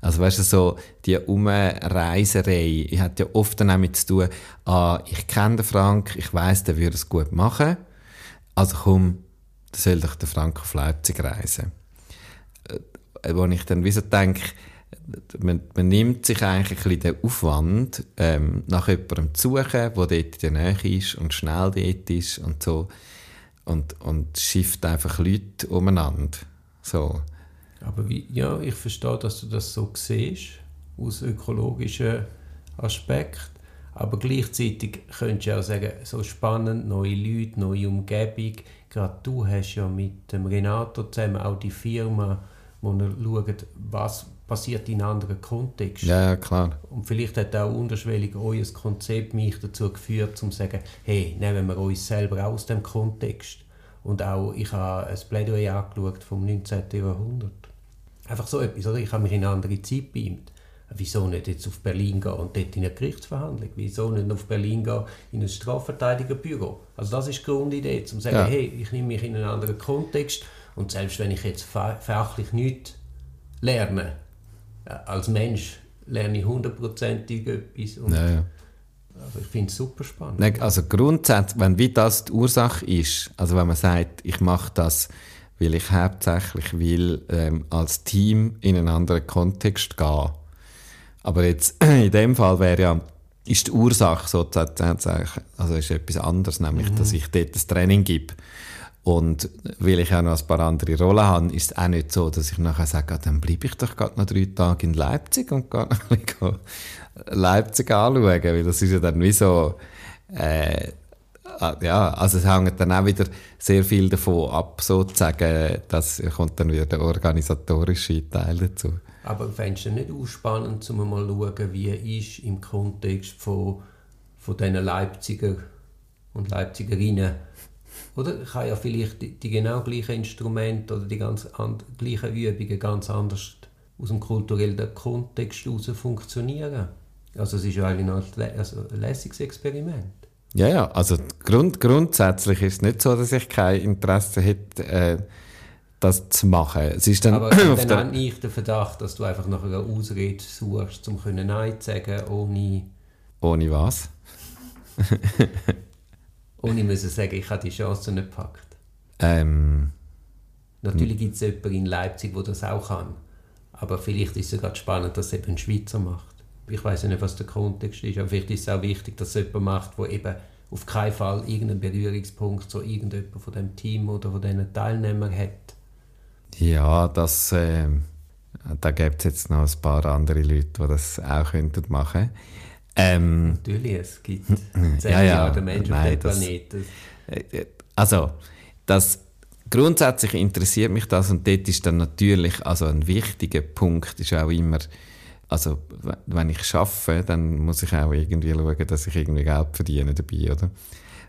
B: Also weißt du, so die Umreiserei, hat ja oft damit zu tun, ah, ich kenne den Frank, ich weiß, der würde es gut machen, also komm, dann soll doch der Frank auf Leipzig reisen. Äh, wo ich dann wie so denke, man, man, nimmt sich eigentlich ein bisschen den Aufwand, ähm, nach jemandem zu suchen, der dort in der Nähe ist und schnell dort ist und so und, und schifft einfach Leute umeinander. So.
A: Aber wie, ja, ich verstehe, dass du das so siehst, aus ökologischen Aspekt. Aber gleichzeitig könntest du auch sagen, so spannend, neue Leute, neue Umgebung. Gerade du hast ja mit dem Renato zusammen auch die Firma, wo er schaut, was passiert in anderen Kontexten.
B: Ja, klar.
A: Und vielleicht hat auch unterschwellig euer Konzept mich dazu geführt, um zu sagen, hey, nehmen wir uns selber aus dem Kontext Und auch, ich habe ein Plädoyer angeschaut vom 19. Jahrhundert. Einfach so etwas, oder? Ich habe mich in eine andere Zeit beamt. Wieso nicht jetzt auf Berlin gehen und dort in eine Gerichtsverhandlung? Wieso nicht auf Berlin gehen in ein Strafverteidigerbüro? Also das ist die Grundidee, um zu sagen, ja. hey, ich nehme mich in einen anderen Kontext und selbst wenn ich jetzt fachlich nichts lerne, als Mensch lerne ich hundertprozentig etwas. Und ja, ja. Also ich finde es super spannend.
B: Also grundsätzlich, wenn wie das die Ursache ist, also wenn man sagt, ich mache das, weil ich hauptsächlich will ähm, als Team in einen anderen Kontext gehen, aber jetzt in dem Fall wäre ja ist die Ursache sozusagen, also ist etwas anderes, nämlich, mhm. dass ich dort das Training gebe. Und weil ich auch noch ein paar andere Rollen habe, ist es auch nicht so, dass ich nachher sage, dann bleibe ich doch gerade noch drei Tage in Leipzig und gehe noch ein bisschen Leipzig anschauen, weil das ist ja dann wie so, äh, ah, ja, also es hängt dann auch wieder sehr viel davon ab, sozusagen, dass kommt dann wieder der organisatorische Teil dazu.
A: Aber fändest du nicht auch spannend, um mal zu schauen, wie ist im Kontext von, von diesen Leipziger und Leipzigerinnen, oder kann ja vielleicht die, die genau gleichen Instrumente oder die ganz gleichen Übungen ganz anders aus dem kulturellen Kontext heraus funktionieren. Also es ist ja eigentlich noch ein, also ein lässiges Experiment.
B: Ja, ja, also grund, grundsätzlich ist es nicht so, dass ich kein Interesse hätte, äh, das zu machen. Es ist dann
A: Aber dann der... habe ich den Verdacht, dass du einfach nach einer Ausrede suchst, um Nein zu sagen, ohne...
B: Ohne was?
A: ohne müssen sagen, ich habe die Chance nicht gepackt.
B: Ähm...
A: Natürlich gibt es jemanden in Leipzig, der das auch kann. Aber vielleicht ist es gerade spannend, dass es eben ein Schweizer macht. Ich weiß nicht, was der Kontext ist, aber vielleicht ist es auch wichtig, dass es jemand macht, der eben auf keinen Fall irgendeinen Berührungspunkt zu irgendjemandem von dem Team oder von diesen Teilnehmern hat.
B: Ja, das, äh, da gibt es jetzt noch ein paar andere Leute, die das auch könnten machen
A: ähm, Natürlich, es gibt
B: ja, ja,
A: Jahre Menschen auf dem Planeten.
B: Äh, also, das, grundsätzlich interessiert mich das und dort ist dann natürlich, also ein wichtiger Punkt ist auch immer, also wenn ich schaffe, dann muss ich auch irgendwie schauen, dass ich irgendwie Geld verdiene dabei, oder?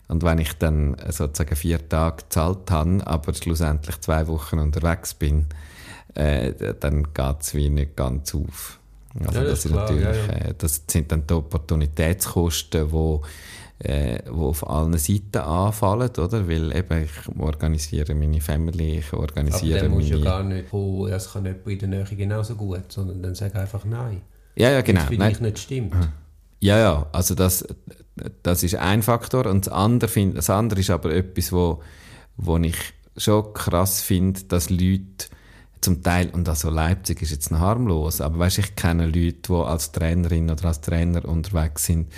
B: Und wenn ich dann sozusagen vier Tage gezahlt habe, aber schlussendlich zwei Wochen unterwegs bin, äh, dann geht es wie nicht ganz auf. Also ja, das, das, klar, natürlich, ja, ja. Äh, das sind dann die Opportunitätskosten, die äh, wo auf allen Seiten anfallen, oder? Weil eben ich organisiere meine Family, ich organisiere
A: Aber
B: dann
A: musst meine... ja gar nicht, oh, das kann jemand in der Nähe genauso gut, sondern dann sag einfach Nein.
B: Ja, ja, genau.
A: Das vielleicht nicht stimmt.
B: Ja, ja, also das, das ist ein Faktor. Und das andere, das andere ist aber etwas, wo, wo ich schon krass finde, dass Leute zum Teil, und also Leipzig ist jetzt noch harmlos, aber weißt, ich kenne Leute, die als Trainerin oder als Trainer unterwegs sind,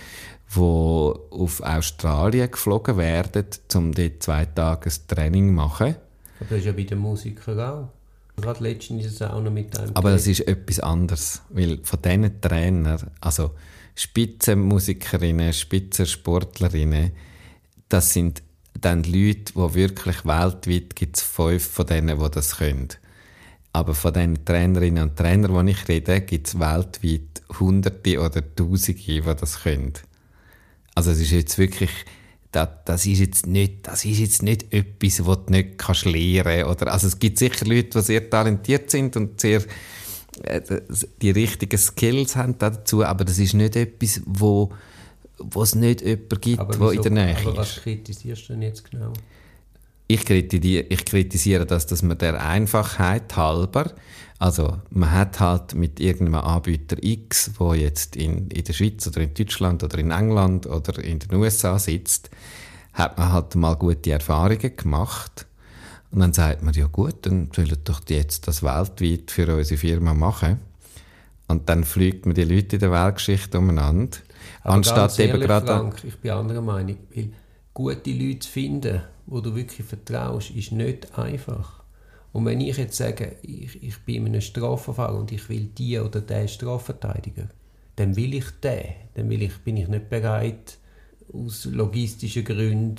B: die auf Australien geflogen werden, um dort zwei Tage ein Training zu machen.
A: Aber das ist ja bei den Musikern auch. Gerade letztens ist es auch noch mit einem.
B: Aber das ist etwas anderes, weil von diesen Trainern, also Spitzenmusikerinnen, Spitzensportlerinnen, das sind dann Leute, die wirklich weltweit gibt es fünf von denen, die das können. Aber von den Trainerinnen und Trainern, die ich rede, gibt es weltweit Hunderte oder Tausende, die das können. Also es ist jetzt wirklich, das, das, ist jetzt nicht, das ist jetzt nicht etwas, was du nicht kannst lernen kannst. Also es gibt sicher Leute, die sehr talentiert sind und sehr äh, die richtigen Skills haben dazu, aber das ist nicht etwas, wo, wo es nicht jemanden gibt, aber wieso, in der Nähe aber
A: ist. was kritisierst du denn jetzt genau?
B: Ich kritisiere, ich kritisiere das, dass man der Einfachheit halber, also man hat halt mit irgendeinem Anbieter X, wo jetzt in, in der Schweiz oder in Deutschland oder in England oder in den USA sitzt, hat man halt mal gute Erfahrungen gemacht und dann sagt man, ja gut, dann sollen doch die jetzt das weltweit für unsere Firma machen. Und dann fliegt man die Leute in der Weltgeschichte umeinander.
A: Aber anstatt eben gerade. Frank, ich bin anderer Meinung. Weil gute Leute zu finden, wo du wirklich vertraust, ist nicht einfach. Und wenn ich jetzt sage, ich, ich bin in einem Strafverfahren und ich will die oder den Strafverteidiger, dann will ich den. Dann will ich, bin ich nicht bereit, aus logistischen Gründen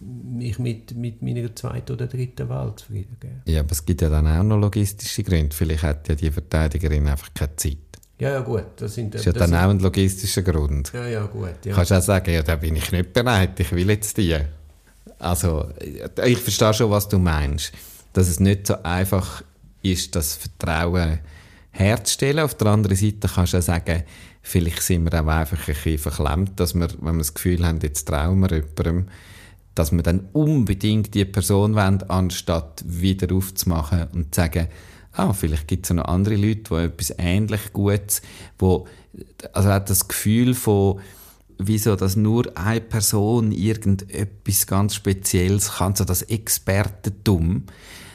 A: mich mit, mit meiner zweiten oder dritten Wahl zufrieden geben.
B: Ja, aber es gibt ja dann auch noch logistische Gründe. Vielleicht hat ja die Verteidigerin einfach keine Zeit.
A: Ja, ja, gut. Das, sind,
B: das ist ja dann auch ein logistischer Grund.
A: Ja, ja, gut. Ja.
B: Kannst du auch sagen, ja, da bin ich nicht bereit, ich will jetzt die. Also, ich verstehe schon, was du meinst. Dass es nicht so einfach ist, das Vertrauen herzustellen. Auf der anderen Seite kannst du auch sagen, vielleicht sind wir auch einfach ein bisschen verklemmt, dass wir, wenn wir das Gefühl haben, jetzt trauen wir jemandem, dass wir dann unbedingt die Person wollen, anstatt wieder aufzumachen und zu sagen, ah, vielleicht gibt es noch andere Leute, die etwas ähnlich Gutes, wo, also hat das Gefühl von, wieso dass nur eine Person irgendetwas ganz Spezielles kann, so das Expertentum,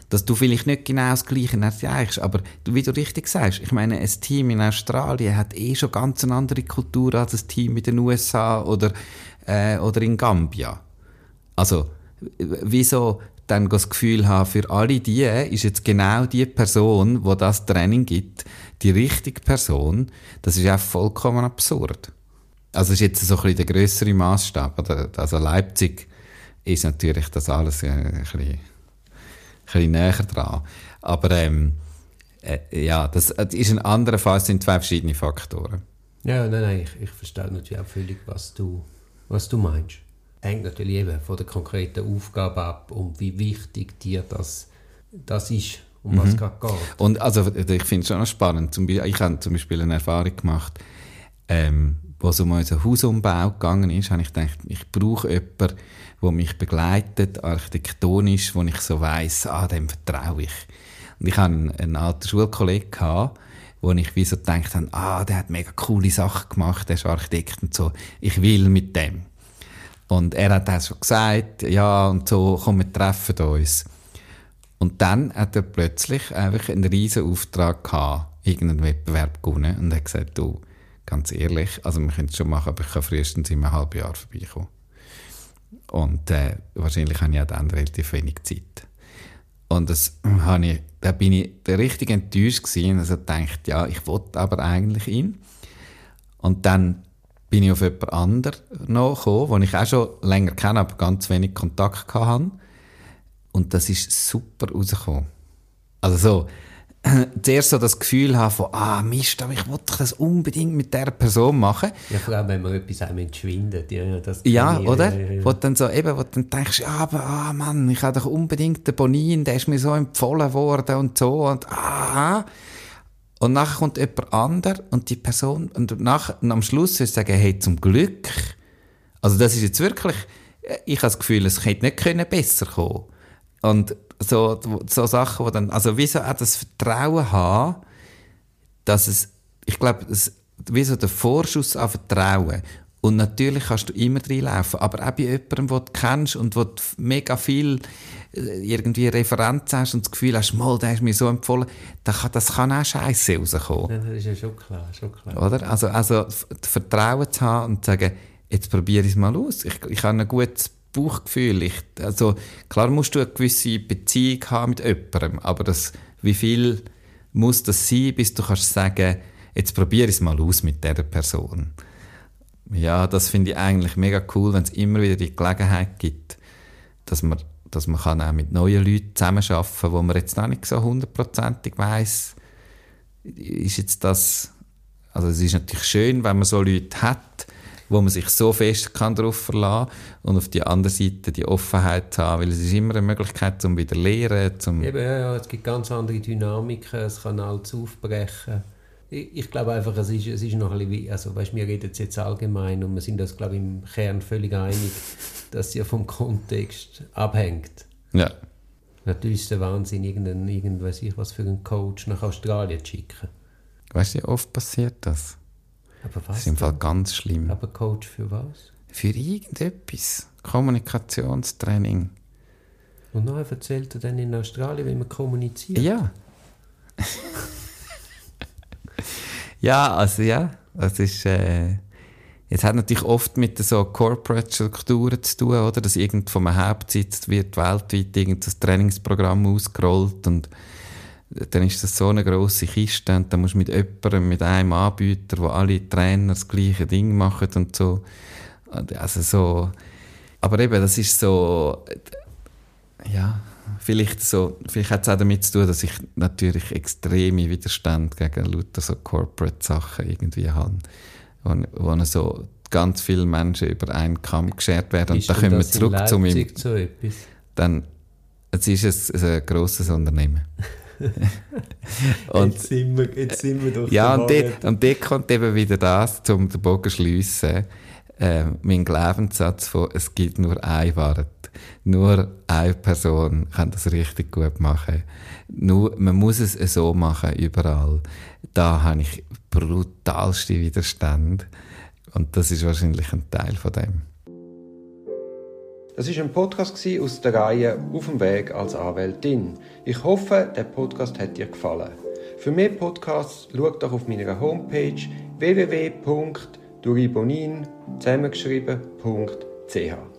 B: dass du vielleicht nicht genau das Gleiche erreichst, aber wie du richtig sagst, ich meine, ein Team in Australien hat eh schon ganz eine andere Kultur als ein Team in den USA oder, äh, oder in Gambia. Also, wieso dann das Gefühl haben, für alle die ist jetzt genau die Person, wo das Training gibt, die richtige Person, das ist auch vollkommen absurd. Also ist jetzt so ein bisschen der größere Maßstab. Also Leipzig ist natürlich das alles ein bisschen bisschen näher dran. Aber ähm, äh, ja, das, das ist ein anderer Fall, es sind zwei verschiedene Faktoren.
A: Ja, nein, nein, ich, ich verstehe natürlich auch völlig, was du, was du meinst. Hängt natürlich eben von der konkreten Aufgabe ab und wie wichtig dir das, das ist, um mhm. was gerade geht.
B: Und also, ich finde es schon spannend. Zum Beispiel, ich habe zum Beispiel eine Erfahrung gemacht, ähm, wo es um unseren Hausumbau gegangen ist, habe ich gedacht, ich brauche jemanden, der mich begleitet, architektonisch, wo ich so weiss, ah, dem vertraue ich. Und ich hatte einen, einen alten Schulkollegen, gehabt, wo ich wie so gedacht habe, ah, der hat mega coole Sachen gemacht, der ist Architekt und so, ich will mit dem. Und er hat dann schon gesagt, ja, und so, komm, wir treffen uns. Und dann hat er plötzlich einfach einen riesen Auftrag gehabt, irgendeinen Wettbewerb gewonnen und hat gesagt, du, ganz ehrlich, also wir können es schon machen, aber ich kann frühestens in einem halben Jahr vorbeikommen. Und äh, wahrscheinlich habe ich auch dann relativ wenig Zeit. Und das habe ich, da bin ich richtig enttäuscht gewesen. Also dachte, ja, ich wollte aber eigentlich ihn. Und dann bin ich auf jemand anderen noch gekommen, den ich auch schon länger kenne, aber ganz wenig Kontakt hatte. Und das ist super rausgekommen. Also so, zuerst so das Gefühl haben von, ah Mist, aber ich wollte das unbedingt mit der Person machen.
A: Ja, vor allem, wenn man etwas einem entschwindet. Ja, das
B: ja oder? Ja, ja. Wo dann so eben, wo dann denkst, ja, aber, ah Mann, ich habe doch unbedingt den Bonin, der ist mir so empfohlen worden und so und ah. Und nachher kommt jemand anderes und die Person, und, nach, und am Schluss wirst du sagen, hey, zum Glück. Also das ist jetzt wirklich, ich habe das Gefühl, es hätte nicht besser kommen Und so, so Sachen, wo dann, also wieso auch das Vertrauen haben, dass es, ich glaube, wieso der Vorschuss an Vertrauen. Und natürlich kannst du immer reinlaufen, aber auch bei jemandem, den du kennst und wo du mega viel äh, irgendwie Referenz hast und das Gefühl hast, mal, der ist mir so empfohlen, das kann, das kann auch scheiße rauskommen.
A: Ja, das ist ja schon klar, schon klar.
B: Oder? Also, also Vertrauen zu haben und zu sagen, jetzt probiere ich es mal aus. Ich, ich habe ein gutes Bauchgefühl. Ich, also, klar musst du eine gewisse Beziehung haben mit jemandem, aber das, wie viel muss das sein, bis du kannst sagen, jetzt probiere ich es mal aus mit dieser Person. Ja, das finde ich eigentlich mega cool, wenn es immer wieder die Gelegenheit gibt, dass man, dass man kann auch mit neuen Leuten zusammenarbeiten kann, wo man jetzt noch nicht so hundertprozentig weiss, ist jetzt das, also es ist natürlich schön, wenn man so Leute hat, wo man sich so fest kann darauf verlassen und auf die andere Seite die Offenheit haben, weil es ist immer eine Möglichkeit, um wieder zu lernen. Zum
A: Eben, ja, ja, es gibt ganz andere Dynamiken, es kann alles aufbrechen. Ich, glaube einfach, es ist, es ist noch ein bisschen, also weißt, wir reden jetzt allgemein und wir sind uns, glaube ich, im Kern völlig einig, dass es ja vom Kontext abhängt.
B: Ja.
A: Natürlich ist der Wahnsinn, irgendein, irgend, weiß ich, was für einen Coach nach Australien zu schicken.
B: Weißt du, wie oft passiert das?
A: Aber was?
B: Das ist im Fall ganz schlimm.
A: Aber Coach für was?
B: Für irgendetwas. Kommunikationstraining.
A: Und nachher erzählt er dann in Australien, wie man kommuniziert?
B: Ja. ja, also ja. Das ist... Äh, Jetzt hat natürlich oft mit so Corporate-Strukturen zu tun, oder? Dass irgend vom Hauptsitz wird weltweit irgendein Trainingsprogramm ausgerollt und dann ist das so eine grosse Kiste und dann musst du mit jemandem, mit einem Anbieter, wo alle Trainer das gleiche Ding machen und so. Also so, aber eben, das ist so, ja, vielleicht so, vielleicht hat es auch damit zu tun, dass ich natürlich extreme Widerstand gegen lauter so Corporate-Sachen irgendwie habe, wo, wo so ganz viele Menschen über einen Kamm geschert werden. Und da
A: denn
B: kommen wir zurück zu meinem...
A: So etwas?
B: Dann, es ist ein, ein grosses Unternehmen. und,
A: jetzt, sind wir, jetzt sind wir doch
B: ja, und dort, und dort kommt eben wieder das, um den Bogen zu schliessen, äh, mein Glaubenssatz von, es gibt nur eine Wahrheit. Nur eine Person kann das richtig gut machen. Nur, man muss es so machen, überall. Da habe ich brutalste Widerstand. Und das ist wahrscheinlich ein Teil von dem.
A: Das ist ein Podcast aus der Reihe Auf dem Weg als Anwältin. Ich hoffe, der Podcast hat dir gefallen. Für mehr Podcasts schau doch auf meiner Homepage www.duribonin zusammengeschrieben.ch.